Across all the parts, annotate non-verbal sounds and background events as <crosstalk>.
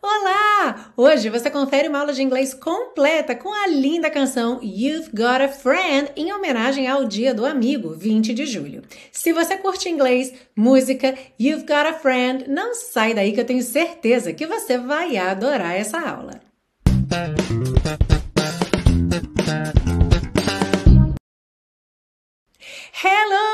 Olá! Hoje você confere uma aula de inglês completa com a linda canção You've Got a Friend em homenagem ao Dia do Amigo, 20 de julho. Se você curte inglês, música, You've Got a Friend, não sai daí que eu tenho certeza que você vai adorar essa aula. Hello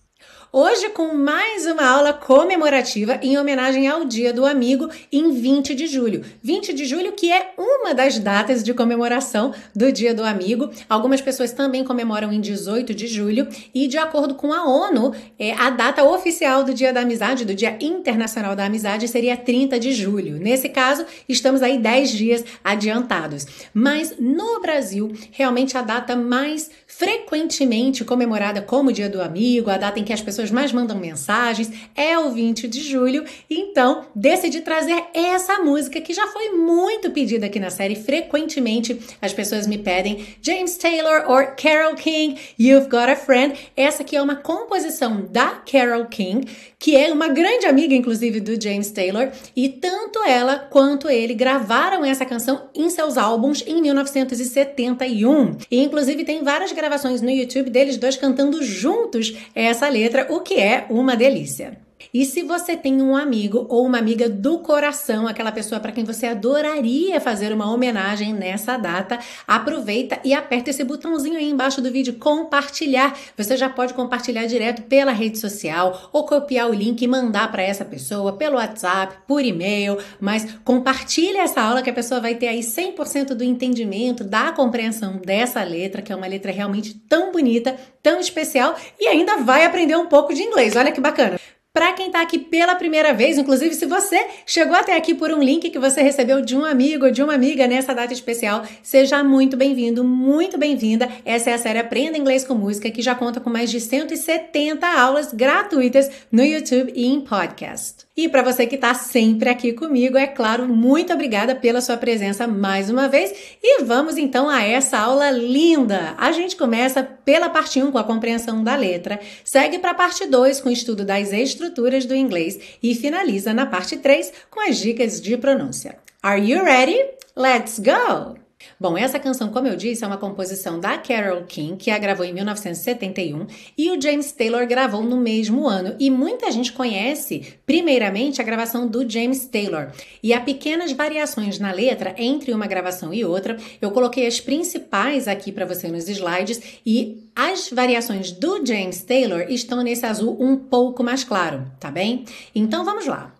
Hoje com mais uma aula comemorativa em homenagem ao Dia do Amigo em 20 de julho. 20 de julho que é uma das datas de comemoração do Dia do Amigo. Algumas pessoas também comemoram em 18 de julho e de acordo com a ONU, é, a data oficial do Dia da Amizade, do Dia Internacional da Amizade seria 30 de julho. Nesse caso, estamos aí 10 dias adiantados. Mas no Brasil, realmente a data mais frequentemente comemorada como Dia do Amigo, a data em que as pessoas pessoas mais mandam mensagens, é o 20 de julho. Então, decidi trazer essa música que já foi muito pedida aqui na série. Frequentemente as pessoas me pedem James Taylor ou Carol King, You've Got a Friend. Essa aqui é uma composição da Carol King, que é uma grande amiga, inclusive, do James Taylor. E tanto ela quanto ele gravaram essa canção em seus álbuns em 1971. E, inclusive, tem várias gravações no YouTube deles dois cantando juntos essa letra o que é uma delícia. E se você tem um amigo ou uma amiga do coração, aquela pessoa para quem você adoraria fazer uma homenagem nessa data, aproveita e aperta esse botãozinho aí embaixo do vídeo compartilhar. Você já pode compartilhar direto pela rede social ou copiar o link e mandar para essa pessoa pelo WhatsApp, por e-mail, mas compartilhe essa aula que a pessoa vai ter aí 100% do entendimento, da compreensão dessa letra, que é uma letra realmente tão bonita, tão especial e ainda vai aprender um pouco de inglês. Olha que bacana. Para quem está aqui pela primeira vez, inclusive se você chegou até aqui por um link que você recebeu de um amigo ou de uma amiga nessa data especial, seja muito bem-vindo, muito bem-vinda. Essa é a série Aprenda Inglês com Música, que já conta com mais de 170 aulas gratuitas no YouTube e em podcast. E para você que está sempre aqui comigo, é claro, muito obrigada pela sua presença mais uma vez. E vamos então a essa aula linda. A gente começa pela parte 1 com a compreensão da letra, segue para a parte 2 com o estudo das estruturas do inglês e finaliza na parte 3 com as dicas de pronúncia. Are you ready? Let's go! Bom, essa canção, como eu disse, é uma composição da Carole King, que a gravou em 1971, e o James Taylor gravou no mesmo ano. E muita gente conhece, primeiramente, a gravação do James Taylor. E há pequenas variações na letra entre uma gravação e outra. Eu coloquei as principais aqui para você nos slides e as variações do James Taylor estão nesse azul um pouco mais claro, tá bem? Então vamos lá.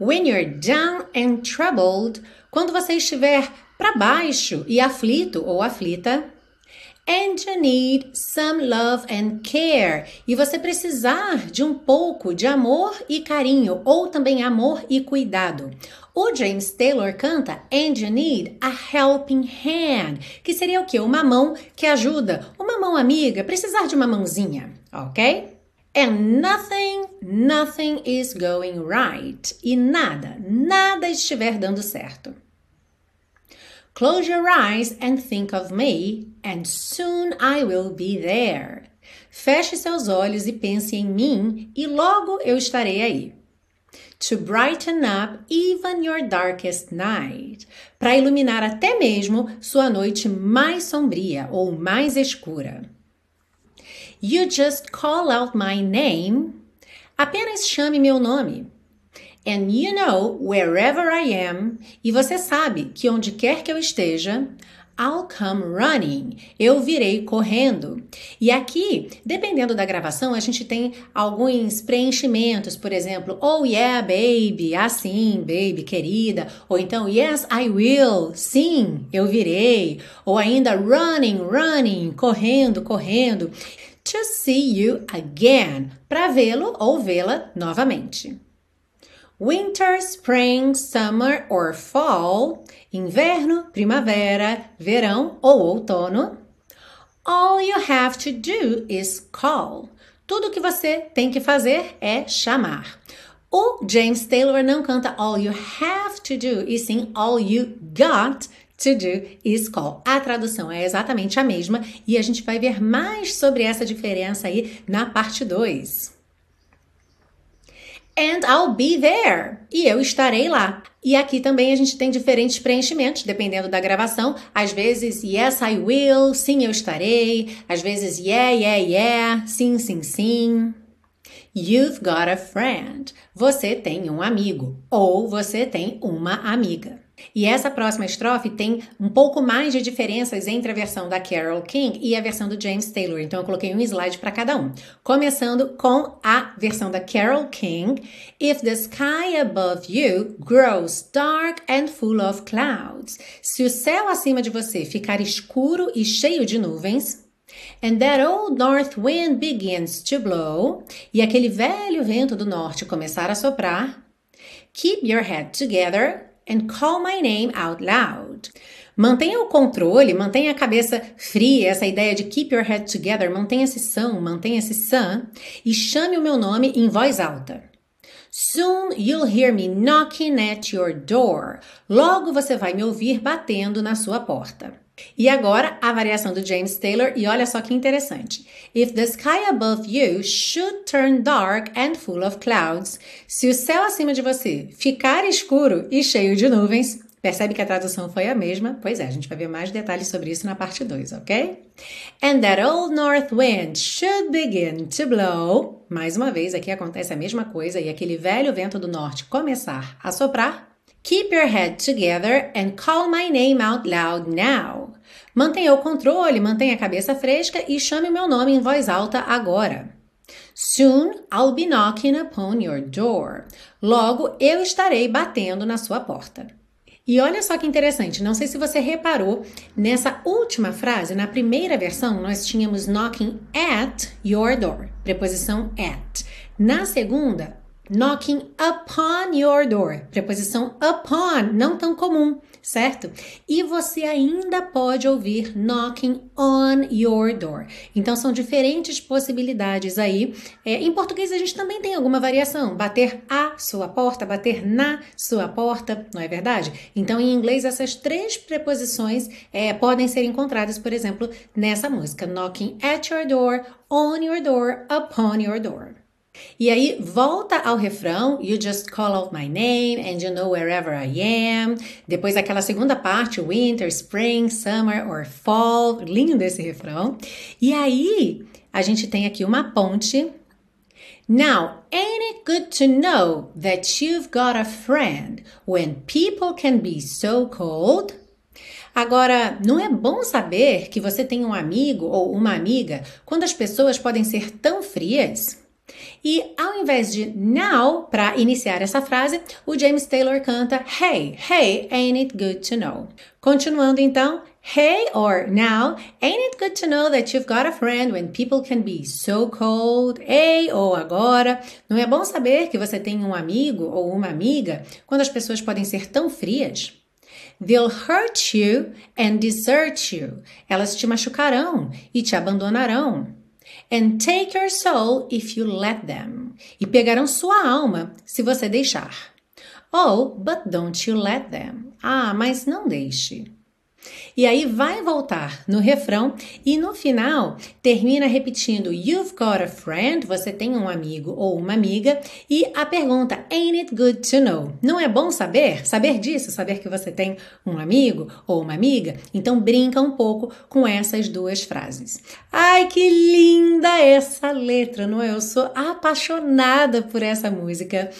When you're down and troubled, quando você estiver para baixo e aflito ou aflita. And you need some love and care. E você precisar de um pouco de amor e carinho, ou também amor e cuidado. O James Taylor canta And you need a helping hand, que seria o que? Uma mão que ajuda, uma mão amiga, precisar de uma mãozinha, ok? And nothing, nothing is going right. E nada, nada estiver dando certo. Close your eyes and think of me, and soon I will be there. Feche seus olhos e pense em mim, e logo eu estarei aí. To brighten up even your darkest night. Para iluminar até mesmo sua noite mais sombria ou mais escura. You just call out my name. Apenas chame meu nome. And you know wherever I am, e você sabe que onde quer que eu esteja, I'll come running. Eu virei correndo. E aqui, dependendo da gravação, a gente tem alguns preenchimentos, por exemplo, oh yeah, baby, assim, baby, querida, ou então yes, I will, sim, eu virei, ou ainda running, running, correndo, correndo. To see you again, para vê-lo ou vê-la novamente winter, spring, summer or fall, inverno, primavera, verão ou outono. All you have to do is call. Tudo que você tem que fazer é chamar. O James Taylor não canta all you have to do, e sim all you got to do is call. A tradução é exatamente a mesma e a gente vai ver mais sobre essa diferença aí na parte 2. And I'll be there. E eu estarei lá. E aqui também a gente tem diferentes preenchimentos, dependendo da gravação. Às vezes, yes, I will. Sim, eu estarei. Às vezes, yeah, yeah, yeah. Sim, sim, sim. You've got a friend. Você tem um amigo. Ou você tem uma amiga. E essa próxima estrofe tem um pouco mais de diferenças entre a versão da Carole King e a versão do James Taylor. Então eu coloquei um slide para cada um. Começando com a versão da Carole King. If the sky above you grows dark and full of clouds. Se o céu acima de você ficar escuro e cheio de nuvens, And that old north wind begins to blow, e aquele velho vento do norte começar a soprar, keep your head together and call my name out loud. Mantenha o controle, mantenha a cabeça fria, essa ideia de keep your head together, mantenha-se são, mantenha-se sã e chame o meu nome em voz alta. Soon you'll hear me knocking at your door. Logo você vai me ouvir batendo na sua porta. E agora a variação do James Taylor, e olha só que interessante. If the sky above you should turn dark and full of clouds, se o céu acima de você ficar escuro e cheio de nuvens, percebe que a tradução foi a mesma? Pois é, a gente vai ver mais detalhes sobre isso na parte 2, ok? And that old north wind should begin to blow. Mais uma vez, aqui acontece a mesma coisa e aquele velho vento do norte começar a soprar. Keep your head together and call my name out loud now. Mantenha o controle, mantenha a cabeça fresca e chame o meu nome em voz alta agora. Soon I'll be knocking upon your door. Logo eu estarei batendo na sua porta. E olha só que interessante, não sei se você reparou, nessa última frase, na primeira versão, nós tínhamos knocking at your door, preposição at. Na segunda, Knocking upon your door. Preposição upon, não tão comum, certo? E você ainda pode ouvir knocking on your door. Então são diferentes possibilidades aí. É, em português a gente também tem alguma variação. Bater a sua porta, bater na sua porta, não é verdade? Então em inglês essas três preposições é, podem ser encontradas, por exemplo, nessa música. Knocking at your door, on your door, upon your door. E aí volta ao refrão, You just call out my name and you know wherever I am. Depois aquela segunda parte, Winter, Spring, Summer or Fall. Lindo esse refrão. E aí a gente tem aqui uma ponte. Now, ain't it good to know that you've got a friend when people can be so cold? Agora, não é bom saber que você tem um amigo ou uma amiga quando as pessoas podem ser tão frias? E ao invés de now, para iniciar essa frase, o James Taylor canta Hey, hey, ain't it good to know? Continuando então, Hey or now, ain't it good to know that you've got a friend when people can be so cold? Hey ou agora, não é bom saber que você tem um amigo ou uma amiga quando as pessoas podem ser tão frias? They'll hurt you and desert you. Elas te machucarão e te abandonarão and take your soul if you let them. E pegarão sua alma se você deixar. Oh, but don't you let them. Ah, mas não deixe. E aí vai voltar no refrão e no final termina repetindo You've got a friend, você tem um amigo ou uma amiga, e a pergunta Ain't it good to know? Não é bom saber? Saber disso, saber que você tem um amigo ou uma amiga? Então brinca um pouco com essas duas frases. Ai, que linda essa letra, não é? Eu sou apaixonada por essa música.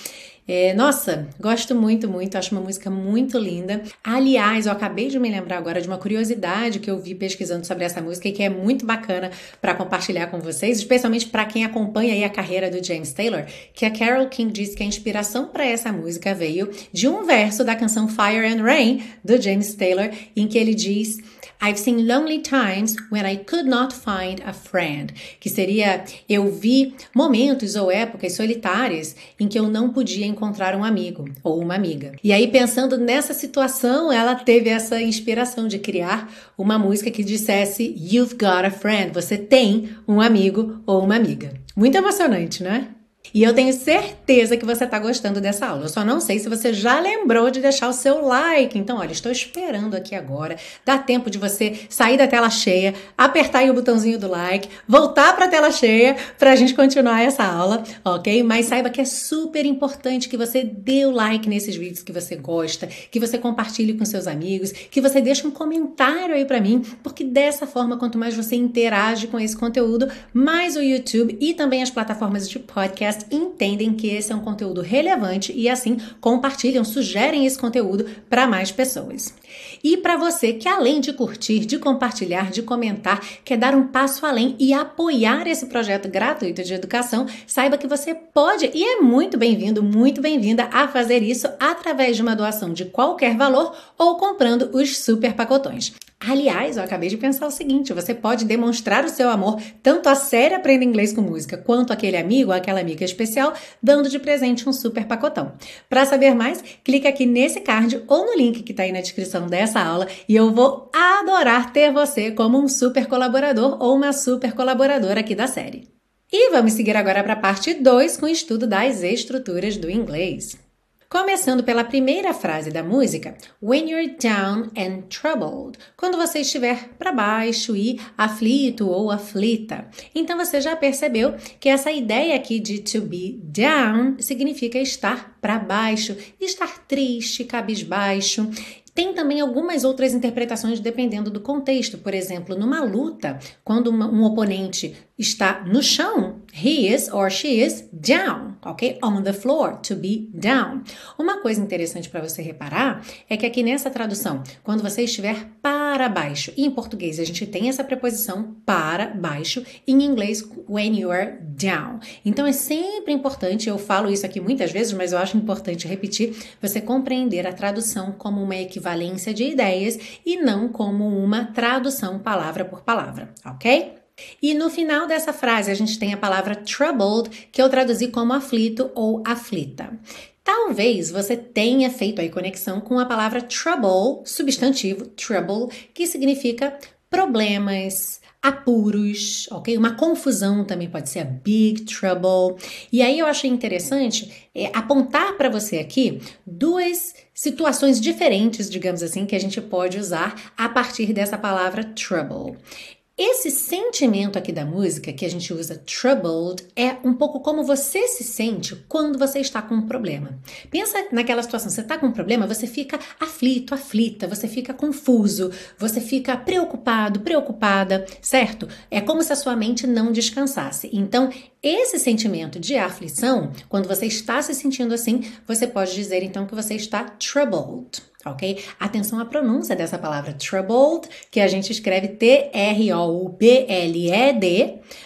É, nossa, gosto muito, muito, acho uma música muito linda. Aliás, eu acabei de me lembrar agora de uma curiosidade que eu vi pesquisando sobre essa música e que é muito bacana para compartilhar com vocês, especialmente para quem acompanha a carreira do James Taylor, que a Carole King diz que a inspiração para essa música veio de um verso da canção Fire and Rain do James Taylor, em que ele diz I've seen lonely times when I could not find a friend, que seria eu vi momentos ou épocas solitárias em que eu não podia encontrar um amigo ou uma amiga. E aí pensando nessa situação, ela teve essa inspiração de criar uma música que dissesse You've got a friend, você tem um amigo ou uma amiga. Muito emocionante, né? E eu tenho certeza que você está gostando dessa aula. Eu só não sei se você já lembrou de deixar o seu like. Então, olha, estou esperando aqui agora. Dá tempo de você sair da tela cheia, apertar aí o botãozinho do like, voltar para a tela cheia para a gente continuar essa aula, ok? Mas saiba que é super importante que você dê o like nesses vídeos que você gosta, que você compartilhe com seus amigos, que você deixe um comentário aí para mim, porque dessa forma, quanto mais você interage com esse conteúdo, mais o YouTube e também as plataformas de podcast entendem que esse é um conteúdo relevante e assim compartilham, sugerem esse conteúdo para mais pessoas. E para você que além de curtir, de compartilhar, de comentar, quer dar um passo além e apoiar esse projeto gratuito de educação, saiba que você pode e é muito bem-vindo, muito bem-vinda a fazer isso através de uma doação de qualquer valor ou comprando os super pacotões. Aliás, eu acabei de pensar o seguinte: você pode demonstrar o seu amor tanto à série Aprenda Inglês com Música quanto aquele amigo ou aquela amiga especial, dando de presente um super pacotão. Para saber mais, clique aqui nesse card ou no link que está aí na descrição dessa aula e eu vou adorar ter você como um super colaborador ou uma super colaboradora aqui da série. E vamos seguir agora para a parte 2 com o estudo das estruturas do inglês. Começando pela primeira frase da música, When you're down and troubled, quando você estiver para baixo e aflito ou aflita. Então você já percebeu que essa ideia aqui de to be down significa estar para baixo, estar triste, cabisbaixo. Tem também algumas outras interpretações dependendo do contexto. Por exemplo, numa luta, quando um oponente está no chão, he is or she is down, ok? On the floor, to be down. Uma coisa interessante para você reparar é que aqui nessa tradução, quando você estiver para baixo, e em português a gente tem essa preposição para baixo, em inglês, when you are down. Então é sempre importante, eu falo isso aqui muitas vezes, mas eu acho importante repetir, você compreender a tradução como uma equivalência de ideias e não como uma tradução palavra por palavra, ok? E no final dessa frase a gente tem a palavra troubled, que eu traduzi como aflito ou aflita. Talvez você tenha feito aí conexão com a palavra trouble, substantivo trouble, que significa problemas, apuros, ok? Uma confusão também pode ser a big trouble. E aí eu achei interessante é, apontar para você aqui duas situações diferentes, digamos assim, que a gente pode usar a partir dessa palavra trouble. Esse sentimento aqui da música que a gente usa troubled é um pouco como você se sente quando você está com um problema. Pensa naquela situação, você está com um problema, você fica aflito, aflita, você fica confuso, você fica preocupado, preocupada, certo? É como se a sua mente não descansasse. Então, esse sentimento de aflição, quando você está se sentindo assim, você pode dizer então que você está troubled ok? Atenção à pronúncia dessa palavra troubled, que a gente escreve T-R-O-U-B-L-E-D,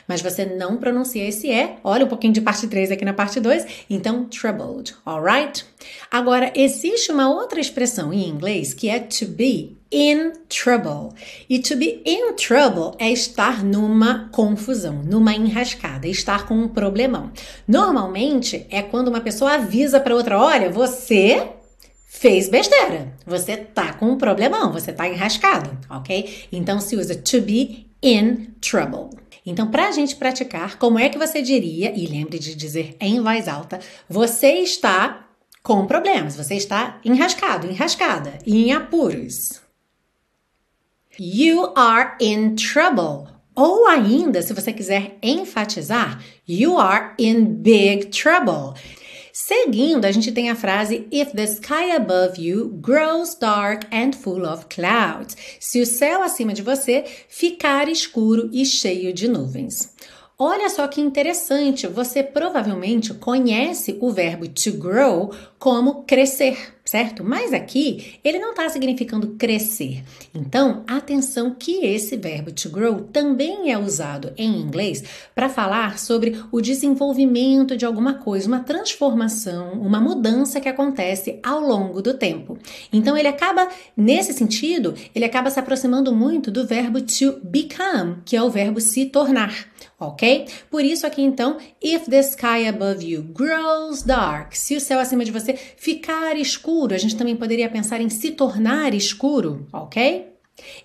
mas você não pronuncia esse E. Olha um pouquinho de parte 3 aqui na parte 2. Então, troubled, alright? Agora, existe uma outra expressão em inglês que é to be in trouble. E to be in trouble é estar numa confusão, numa enrascada, estar com um problemão. Normalmente é quando uma pessoa avisa para outra: olha, você fez besteira. Você tá com um problemão, você tá enrascado, ok? Então se usa to be in trouble. Então, para a gente praticar, como é que você diria, e lembre de dizer em voz alta, você está com problemas, você está enrascado, enrascada, em apuros. You are in trouble. Ou ainda, se você quiser enfatizar, you are in big trouble. Seguindo, a gente tem a frase If the sky above you grows dark and full of clouds. Se o céu acima de você ficar escuro e cheio de nuvens. Olha só que interessante, você provavelmente conhece o verbo to grow como crescer, certo? Mas aqui ele não está significando crescer. Então, atenção que esse verbo to grow também é usado em inglês para falar sobre o desenvolvimento de alguma coisa, uma transformação, uma mudança que acontece ao longo do tempo. Então, ele acaba, nesse sentido, ele acaba se aproximando muito do verbo to become, que é o verbo se tornar ok? Por isso aqui então, if the sky above you grows dark, se o céu acima de você ficar escuro, a gente também poderia pensar em se tornar escuro, ok?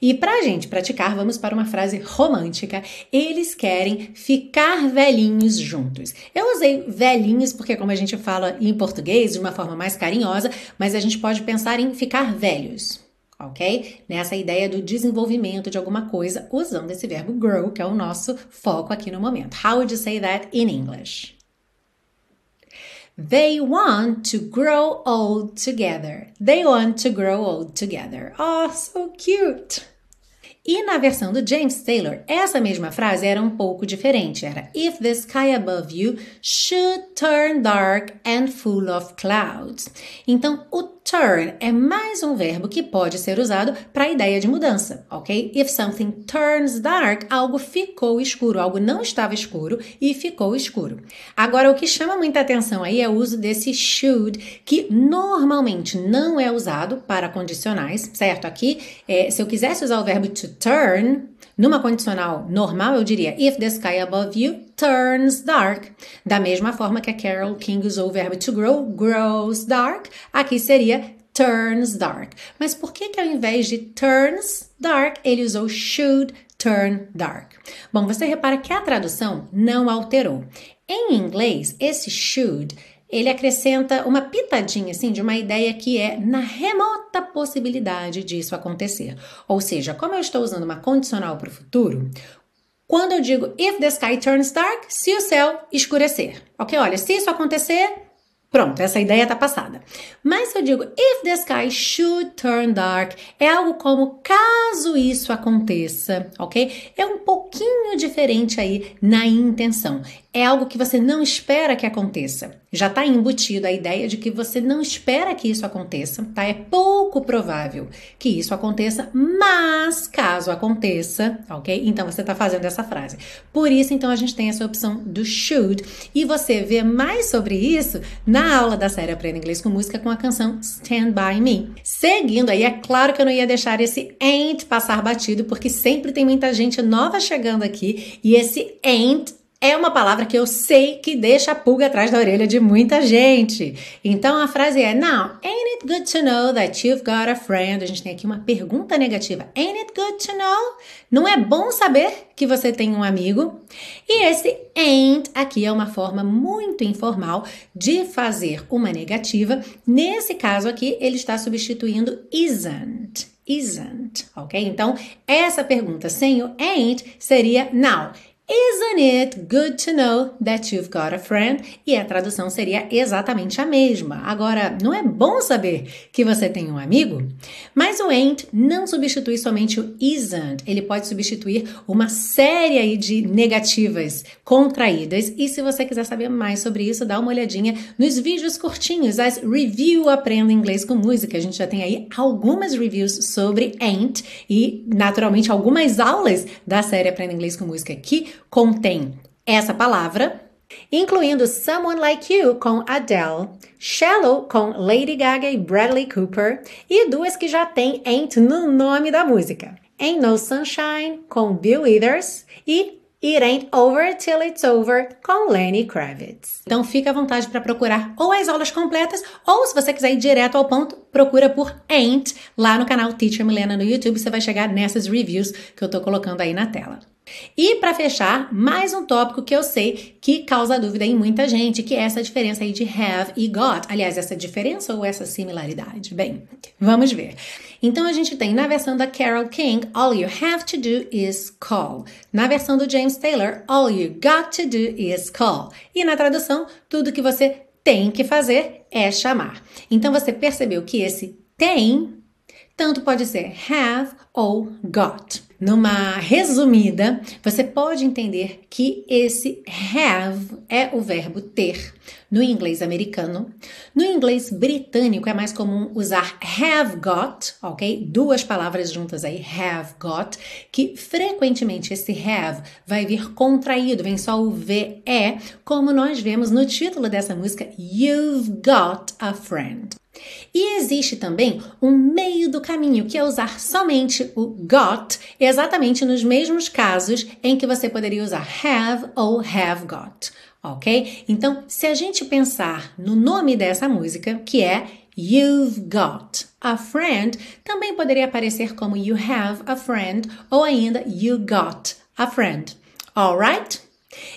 E para a gente praticar, vamos para uma frase romântica. Eles querem ficar velhinhos juntos. Eu usei velhinhos porque, como a gente fala em português de uma forma mais carinhosa, mas a gente pode pensar em ficar velhos. Ok? Nessa ideia do desenvolvimento de alguma coisa usando esse verbo grow, que é o nosso foco aqui no momento. How would you say that in English? They want to grow old together. They want to grow old together. Oh, so cute! E na versão do James Taylor, essa mesma frase era um pouco diferente. Era If the sky above you should turn dark and full of clouds. Então, o turn é mais um verbo que pode ser usado para a ideia de mudança, ok? If something turns dark, algo ficou escuro, algo não estava escuro e ficou escuro. Agora, o que chama muita atenção aí é o uso desse should, que normalmente não é usado para condicionais, certo? Aqui, é, se eu quisesse usar o verbo to turn, numa condicional normal, eu diria If the sky above you turns dark. Da mesma forma que a Carol King usou o verbo to grow, grows dark, aqui seria turns dark. Mas por que que ao invés de turns dark, ele usou should turn dark? Bom, você repara que a tradução não alterou. Em inglês, esse should ele acrescenta uma pitadinha assim de uma ideia que é na remota possibilidade disso acontecer. Ou seja, como eu estou usando uma condicional para o futuro, quando eu digo if the sky turns dark, se o céu escurecer. Ok? Olha, se isso acontecer, Pronto, essa ideia está passada. Mas se eu digo if the sky should turn dark, é algo como caso isso aconteça, ok? É um pouquinho diferente aí na intenção. É algo que você não espera que aconteça já está embutido a ideia de que você não espera que isso aconteça, tá? É pouco provável que isso aconteça, mas caso aconteça, ok? Então você está fazendo essa frase. Por isso, então, a gente tem essa opção do should e você vê mais sobre isso na aula da série Aprenda Inglês com Música com a canção Stand By Me. Seguindo aí, é claro que eu não ia deixar esse ain't passar batido, porque sempre tem muita gente nova chegando aqui e esse ain't é uma palavra que eu sei que deixa a pulga atrás da orelha de muita gente. Então a frase é: Now, ain't it good to know that you've got a friend? A gente tem aqui uma pergunta negativa. Ain't it good to know? Não é bom saber que você tem um amigo? E esse ain't aqui é uma forma muito informal de fazer uma negativa. Nesse caso aqui, ele está substituindo isn't isn't, ok? Então, essa pergunta sem o ain't seria now. Isn't it good to know that you've got a friend? E a tradução seria exatamente a mesma. Agora, não é bom saber que você tem um amigo? Mas o ain't não substitui somente o isn't, ele pode substituir uma série aí de negativas contraídas. E se você quiser saber mais sobre isso, dá uma olhadinha nos vídeos curtinhos, as review Aprenda Inglês com Música. A gente já tem aí algumas reviews sobre ain't e, naturalmente, algumas aulas da série Aprenda Inglês com Música que contém essa palavra, incluindo Someone Like You com Adele, Shallow com Lady Gaga e Bradley Cooper, e duas que já tem Ain't no nome da música. Ain't No Sunshine com Bill Withers e It Ain't Over Till It's Over com Lenny Kravitz. Então fica à vontade para procurar ou as aulas completas ou se você quiser ir direto ao ponto, procura por Ain't lá no canal Teacher Milena no YouTube, você vai chegar nessas reviews que eu tô colocando aí na tela. E para fechar, mais um tópico que eu sei que causa dúvida em muita gente, que é essa diferença aí de have e got. Aliás, essa diferença ou essa similaridade? Bem, vamos ver. Então a gente tem na versão da Carol King, all you have to do is call. Na versão do James Taylor, all you got to do is call. E na tradução, tudo que você tem que fazer é chamar. Então você percebeu que esse tem tanto pode ser have ou got. Numa resumida, você pode entender que esse have é o verbo ter no inglês americano. No inglês britânico é mais comum usar have got, ok? Duas palavras juntas aí, have got, que frequentemente esse have vai vir contraído, vem só o VE, como nós vemos no título dessa música, You've Got a Friend. E existe também um meio do caminho, que é usar somente o got, exatamente nos mesmos casos em que você poderia usar have ou have got, ok? Então, se a gente pensar no nome dessa música, que é You've Got, a friend também poderia aparecer como you have a friend ou ainda you got a friend. Alright?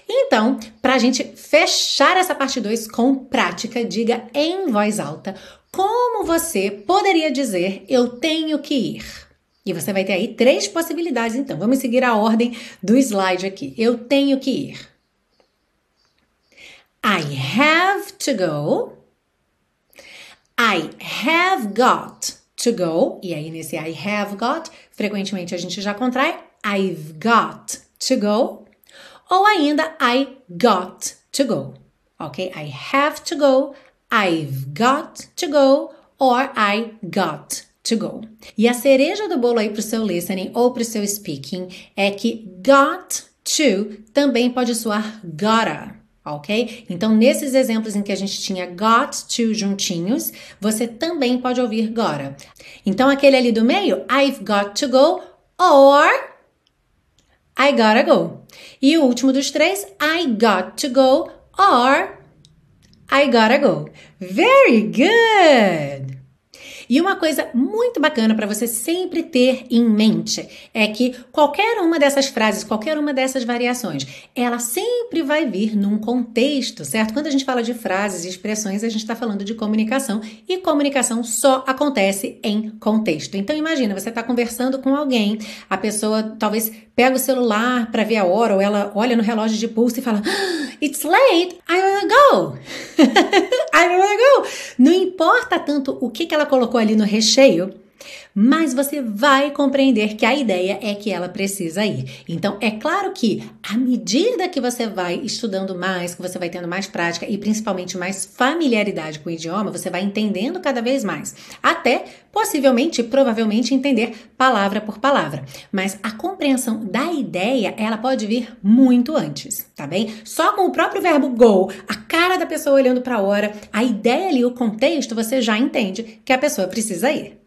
Então, para a gente fechar essa parte 2 com prática, diga em voz alta como você poderia dizer eu tenho que ir. E você vai ter aí três possibilidades, então. Vamos seguir a ordem do slide aqui. Eu tenho que ir. I have to go. I have got to go. E aí, nesse I have got, frequentemente a gente já contrai. I've got to go. Ou ainda I got to go. Ok? I have to go. I've got to go. Or I got to go. E a cereja do bolo aí para o seu listening ou para o seu speaking é que got to também pode soar gotta ok? Então, nesses exemplos em que a gente tinha got to juntinhos, você também pode ouvir gotta. Então, aquele ali do meio, I've got to go or I gotta go. E o último dos três, I got to go or I gotta go. Very good! E uma coisa muito bacana para você sempre ter em mente é que qualquer uma dessas frases, qualquer uma dessas variações, ela sempre vai vir num contexto, certo? Quando a gente fala de frases e expressões, a gente está falando de comunicação e comunicação só acontece em contexto. Então imagina, você está conversando com alguém, a pessoa talvez pega o celular para ver a hora ou ela olha no relógio de pulso e fala: ah, It's late, I wanna go. <laughs> I wanna go. Não importa tanto o que, que ela colocou ali no recheio, mas você vai compreender que a ideia é que ela precisa ir. Então, é claro que à medida que você vai estudando mais, que você vai tendo mais prática e principalmente mais familiaridade com o idioma, você vai entendendo cada vez mais, até possivelmente, provavelmente entender palavra por palavra. Mas a compreensão da ideia, ela pode vir muito antes, tá bem? Só com o próprio verbo go, a cara da pessoa olhando para a hora, a ideia ali, o contexto, você já entende que a pessoa precisa ir.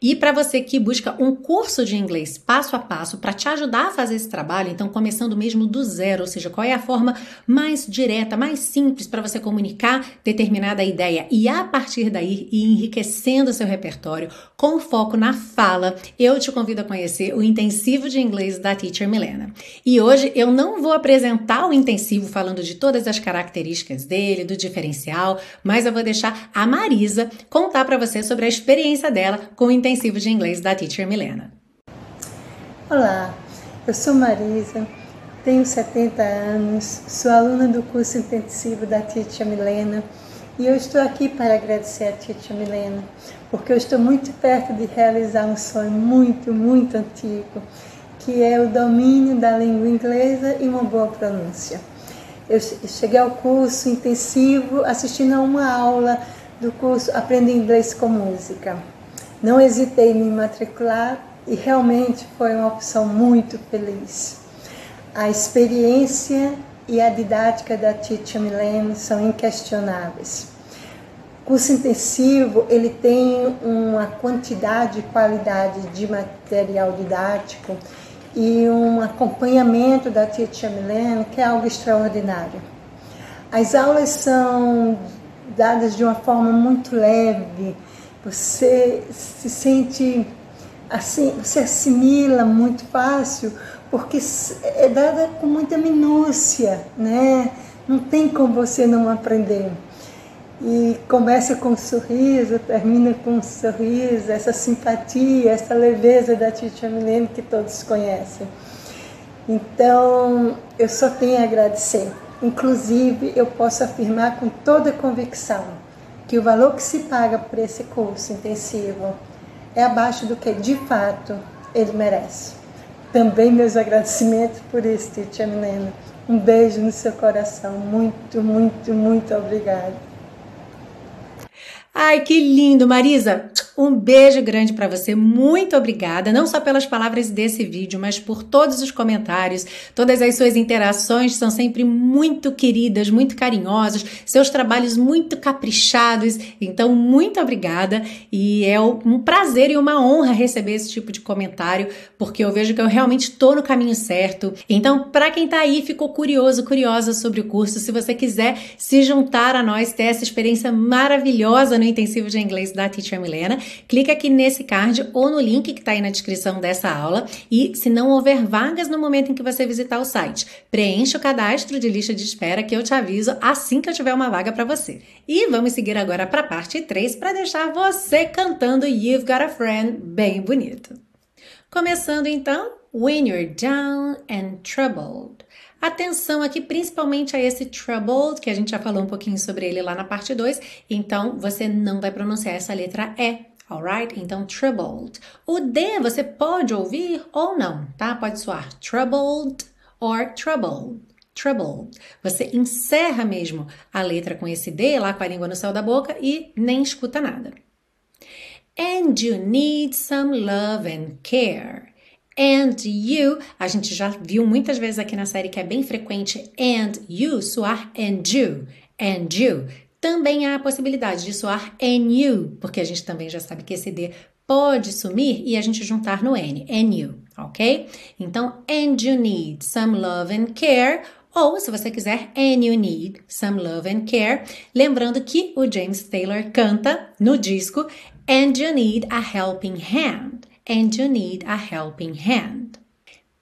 E para você que busca um curso de inglês passo a passo para te ajudar a fazer esse trabalho, então começando mesmo do zero, ou seja, qual é a forma mais direta, mais simples para você comunicar determinada ideia e a partir daí ir enriquecendo seu repertório com foco na fala, eu te convido a conhecer o intensivo de inglês da Teacher Milena. E hoje eu não vou apresentar o intensivo falando de todas as características dele, do diferencial, mas eu vou deixar a Marisa contar para você sobre a experiência dela com o intensivo de inglês da Teacher Milena. Olá, eu sou Marisa, tenho 70 anos, sou aluna do curso intensivo da Teacher Milena e eu estou aqui para agradecer a Teacher Milena, porque eu estou muito perto de realizar um sonho muito, muito antigo, que é o domínio da língua inglesa e uma boa pronúncia. Eu cheguei ao curso intensivo assistindo a uma aula do curso Aprenda Inglês com Música. Não hesitei em me matricular e realmente foi uma opção muito feliz. A experiência e a didática da Titia Milene são inquestionáveis. Curso intensivo ele tem uma quantidade e qualidade de material didático e um acompanhamento da Titia Milene que é algo extraordinário. As aulas são dadas de uma forma muito leve, você se sente assim, você assimila muito fácil, porque é dada com muita minúcia, né? Não tem como você não aprender. E começa com um sorriso, termina com um sorriso, essa simpatia, essa leveza da Titia Milene que todos conhecem. Então, eu só tenho a agradecer. Inclusive, eu posso afirmar com toda convicção que o valor que se paga por esse curso intensivo é abaixo do que de fato ele merece. Também meus agradecimentos por isso, Tia Milena. Um beijo no seu coração. Muito, muito, muito obrigada. Ai, que lindo, Marisa! Um beijo grande para você. Muito obrigada, não só pelas palavras desse vídeo, mas por todos os comentários, todas as suas interações são sempre muito queridas, muito carinhosas, seus trabalhos muito caprichados. Então, muito obrigada e é um prazer e uma honra receber esse tipo de comentário, porque eu vejo que eu realmente estou no caminho certo. Então, para quem está aí, ficou curioso, curiosa sobre o curso, se você quiser se juntar a nós, ter essa experiência maravilhosa no intensivo de inglês da Teacher Milena. Clica aqui nesse card ou no link que está aí na descrição dessa aula. E se não houver vagas no momento em que você visitar o site, preencha o cadastro de lista de espera que eu te aviso assim que eu tiver uma vaga para você. E vamos seguir agora para a parte 3 para deixar você cantando You've Got a Friend bem bonito. Começando então, When You're Down and Troubled. Atenção aqui principalmente a esse troubled, que a gente já falou um pouquinho sobre ele lá na parte 2, então você não vai pronunciar essa letra E, alright? Então, troubled. O D você pode ouvir ou não, tá? Pode soar troubled or troubled. Troubled. Você encerra mesmo a letra com esse D lá com a língua no céu da boca e nem escuta nada. And you need some love and care and you. A gente já viu muitas vezes aqui na série que é bem frequente and you soar and you, and you. Também há a possibilidade de soar you, porque a gente também já sabe que esse D pode sumir e a gente juntar no N, you, ok? Então, and you need some love and care. Ou, se você quiser, and you need some love and care. Lembrando que o James Taylor canta no disco And you need a helping hand and you need a helping hand.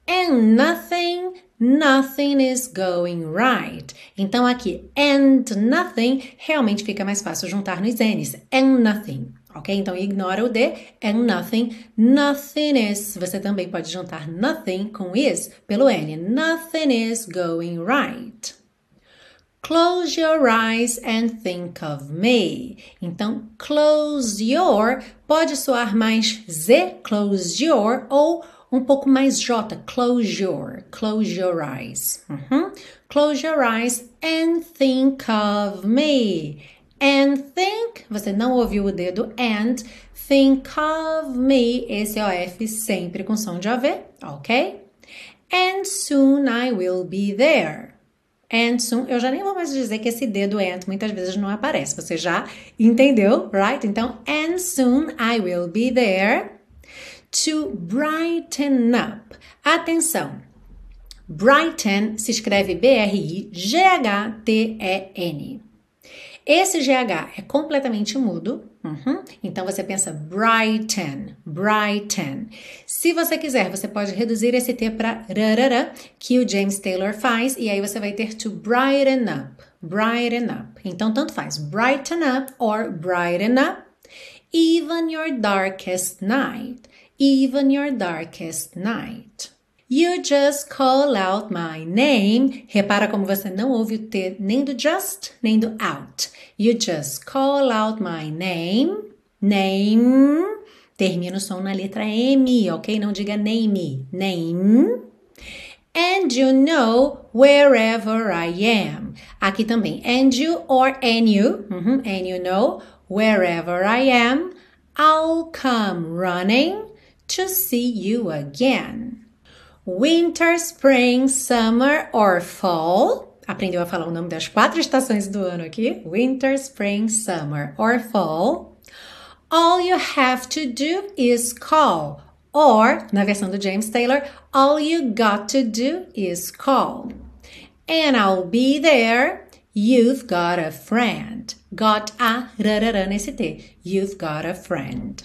And nothing, nothing is going right. Então aqui, and nothing, realmente fica mais fácil juntar nos N's. And nothing. Ok? Então ignora o D, and nothing. Nothing is. Você também pode juntar nothing com is pelo N. Nothing is going right. Close your eyes and think of me. Então, close your pode soar mais Z, close your, ou um pouco mais J, close your, close your eyes. Uhum. Close your eyes and think of me. And think, você não ouviu o dedo and, think of me, esse OF sempre com som de AV, ok? And soon I will be there. And soon, eu já nem vou mais dizer que esse dedo and muitas vezes não aparece. Você já entendeu, right? Então, and soon I will be there to brighten up. Atenção. Brighten se escreve B-R-I-G-H-T-E-N. Esse GH é completamente mudo, uhum. então você pensa brighten, brighten. Se você quiser, você pode reduzir esse T para rarara, que o James Taylor faz, e aí você vai ter to brighten up, brighten up. Então, tanto faz brighten up or brighten up. Even your darkest night, even your darkest night. You just call out my name. Repara como você não ouve o T nem do just, nem do out. You just call out my name. Name. Termina o som na letra M, ok? Não diga name. Name. And you know wherever I am. Aqui também. And you or and you. Uhum. And you know wherever I am. I'll come running to see you again. Winter, spring, summer or fall. Aprendeu a falar o nome das quatro estações do ano aqui? Winter, spring, summer or fall. All you have to do is call. Or, na versão do James Taylor, all you got to do is call. And I'll be there. You've got a friend. Got a rarará nesse T. You've got a friend.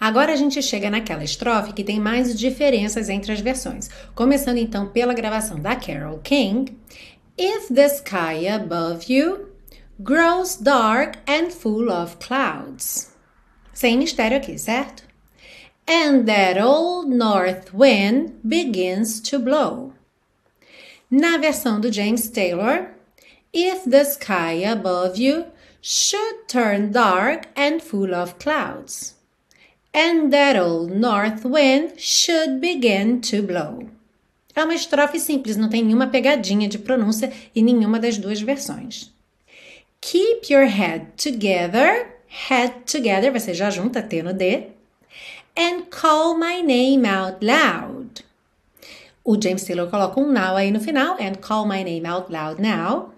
Agora a gente chega naquela estrofe que tem mais diferenças entre as versões. Começando então pela gravação da Carole King. If the sky above you grows dark and full of clouds. Sem mistério aqui, certo? And that old north wind begins to blow. Na versão do James Taylor, if the sky above you should turn dark and full of clouds and that old north wind should begin to blow. É uma estrofe simples, não tem nenhuma pegadinha de pronúncia em nenhuma das duas versões. Keep your head together, head together, você já junta T no D, and call my name out loud. O James Taylor coloca um now aí no final, and call my name out loud now.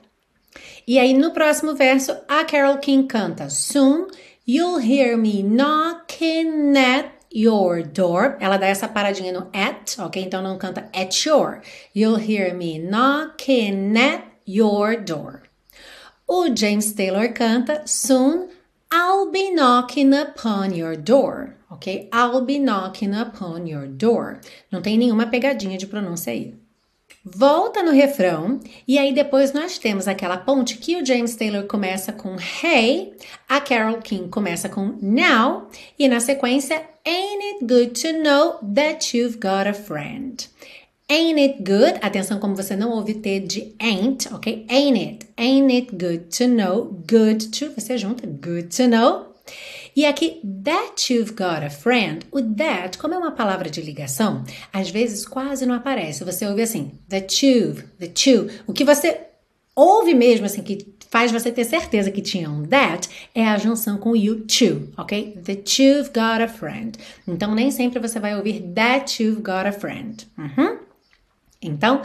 E aí no próximo verso, a Carol King canta Soon You'll hear me knocking at your door. Ela dá essa paradinha no at, ok? Então não canta at your. You'll hear me knocking at your door. O James Taylor canta Soon I'll be knocking upon your door, ok? I'll be knocking upon your door. Não tem nenhuma pegadinha de pronúncia aí. Volta no refrão e aí depois nós temos aquela ponte que o James Taylor começa com Hey, a Carol King começa com Now e na sequência Ain't it good to know that you've got a friend? Ain't it good? Atenção como você não ouve T de ain't, ok? Ain't it? Ain't it good to know? Good to, você junta, good to know. E aqui, that you've got a friend, o that, como é uma palavra de ligação, às vezes quase não aparece. Você ouve assim, that you've, the two. O que você ouve mesmo, assim, que faz você ter certeza que tinha um that, é a junção com you to, ok? That you've got a friend. Então, nem sempre você vai ouvir that you've got a friend. Uhum. Então,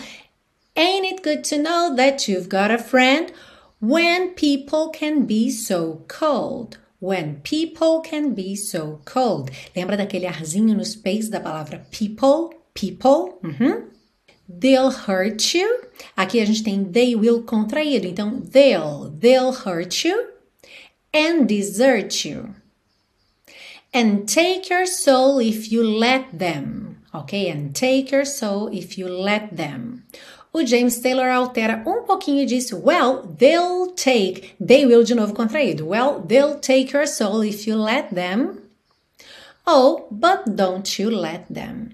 ain't it good to know that you've got a friend when people can be so cold? When people can be so cold. Lembra daquele arzinho nos peitos da palavra people? People. Uhum. They'll hurt you. Aqui a gente tem they will contraído. Então, they'll, they'll hurt you and desert you. And take your soul if you let them. Ok? And take your soul if you let them o James Taylor altera um pouquinho e disse: Well, they'll take. They will de novo contraído. Well, they'll take your soul if you let them. Ou, but don't you let them.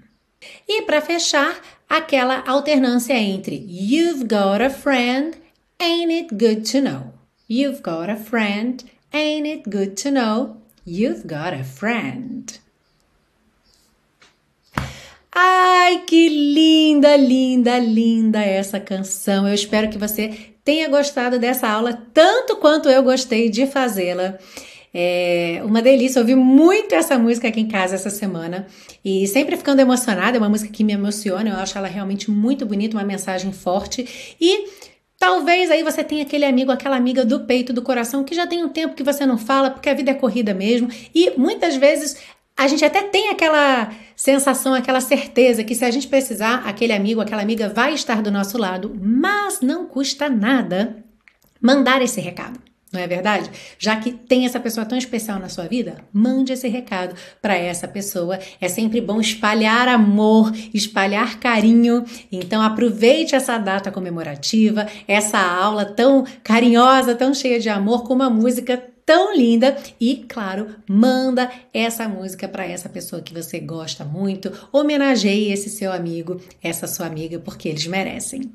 E para fechar, aquela alternância entre You've got a friend, ain't it good to know? You've got a friend, ain't it good to know? You've got a friend. Ai, que linda, linda, linda essa canção. Eu espero que você tenha gostado dessa aula tanto quanto eu gostei de fazê-la. É uma delícia, ouvi muito essa música aqui em casa essa semana e sempre ficando emocionada. É uma música que me emociona, eu acho ela realmente muito bonita, uma mensagem forte. E Talvez aí você tenha aquele amigo, aquela amiga do peito, do coração, que já tem um tempo que você não fala, porque a vida é corrida mesmo. E muitas vezes a gente até tem aquela sensação, aquela certeza que se a gente precisar, aquele amigo, aquela amiga vai estar do nosso lado, mas não custa nada mandar esse recado. Não é verdade? Já que tem essa pessoa tão especial na sua vida, mande esse recado para essa pessoa. É sempre bom espalhar amor, espalhar carinho. Então aproveite essa data comemorativa, essa aula tão carinhosa, tão cheia de amor, com uma música tão linda e, claro, manda essa música para essa pessoa que você gosta muito. Homenageie esse seu amigo, essa sua amiga, porque eles merecem.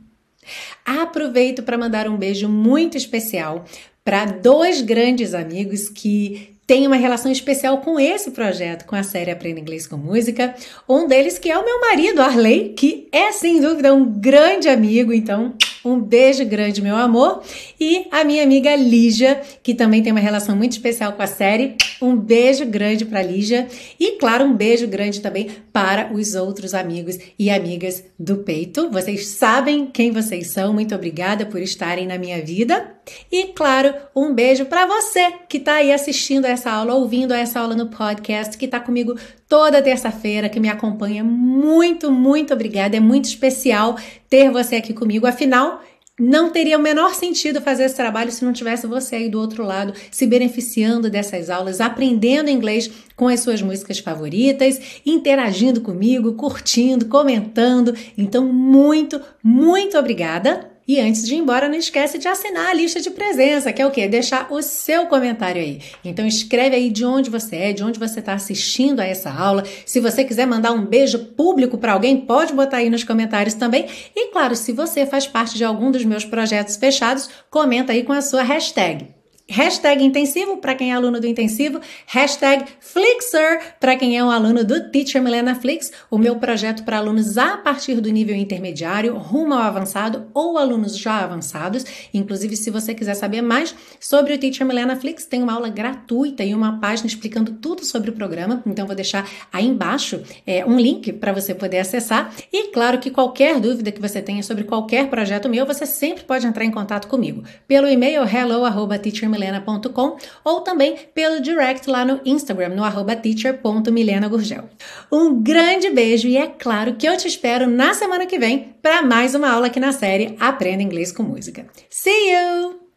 Aproveito para mandar um beijo muito especial para dois grandes amigos que têm uma relação especial com esse projeto, com a série Aprenda Inglês com Música. Um deles que é o meu marido, Arley, que é sem dúvida um grande amigo, então um beijo grande, meu amor. E a minha amiga Lígia, que também tem uma relação muito especial com a série. Um beijo grande para Lígia. E, claro, um beijo grande também para os outros amigos e amigas do peito. Vocês sabem quem vocês são. Muito obrigada por estarem na minha vida. E, claro, um beijo para você que está aí assistindo essa aula, ouvindo essa aula no podcast, que está comigo toda terça-feira, que me acompanha. Muito, muito obrigada. É muito especial ter você aqui comigo. Afinal, não teria o menor sentido fazer esse trabalho se não tivesse você aí do outro lado se beneficiando dessas aulas, aprendendo inglês com as suas músicas favoritas, interagindo comigo, curtindo, comentando. Então, muito, muito obrigada. E antes de ir embora, não esquece de assinar a lista de presença, que é o quê? Deixar o seu comentário aí. Então escreve aí de onde você é, de onde você está assistindo a essa aula. Se você quiser mandar um beijo público para alguém, pode botar aí nos comentários também. E claro, se você faz parte de algum dos meus projetos fechados, comenta aí com a sua hashtag. Hashtag intensivo para quem é aluno do intensivo, hashtag Flixer para quem é um aluno do Teacher Milena Flix, o meu projeto para alunos a partir do nível intermediário, rumo ao avançado ou alunos já avançados. Inclusive, se você quiser saber mais sobre o Teacher Milena Flix, tem uma aula gratuita e uma página explicando tudo sobre o programa. Então, vou deixar aí embaixo é, um link para você poder acessar. E claro que qualquer dúvida que você tenha sobre qualquer projeto meu, você sempre pode entrar em contato comigo pelo e-mail hello@teachermilena milena.com ou também pelo direct lá no Instagram, no arroba teacher.milenagurgel. Um grande beijo e é claro que eu te espero na semana que vem para mais uma aula aqui na série Aprenda Inglês com Música. See you!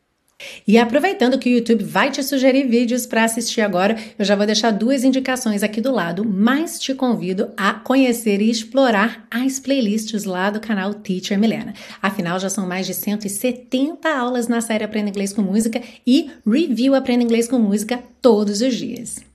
E aproveitando que o YouTube vai te sugerir vídeos para assistir agora, eu já vou deixar duas indicações aqui do lado, mas te convido a conhecer e explorar as playlists lá do canal Teacher Milena. Afinal, já são mais de 170 aulas na série Aprenda Inglês com Música e review Aprenda Inglês com Música todos os dias.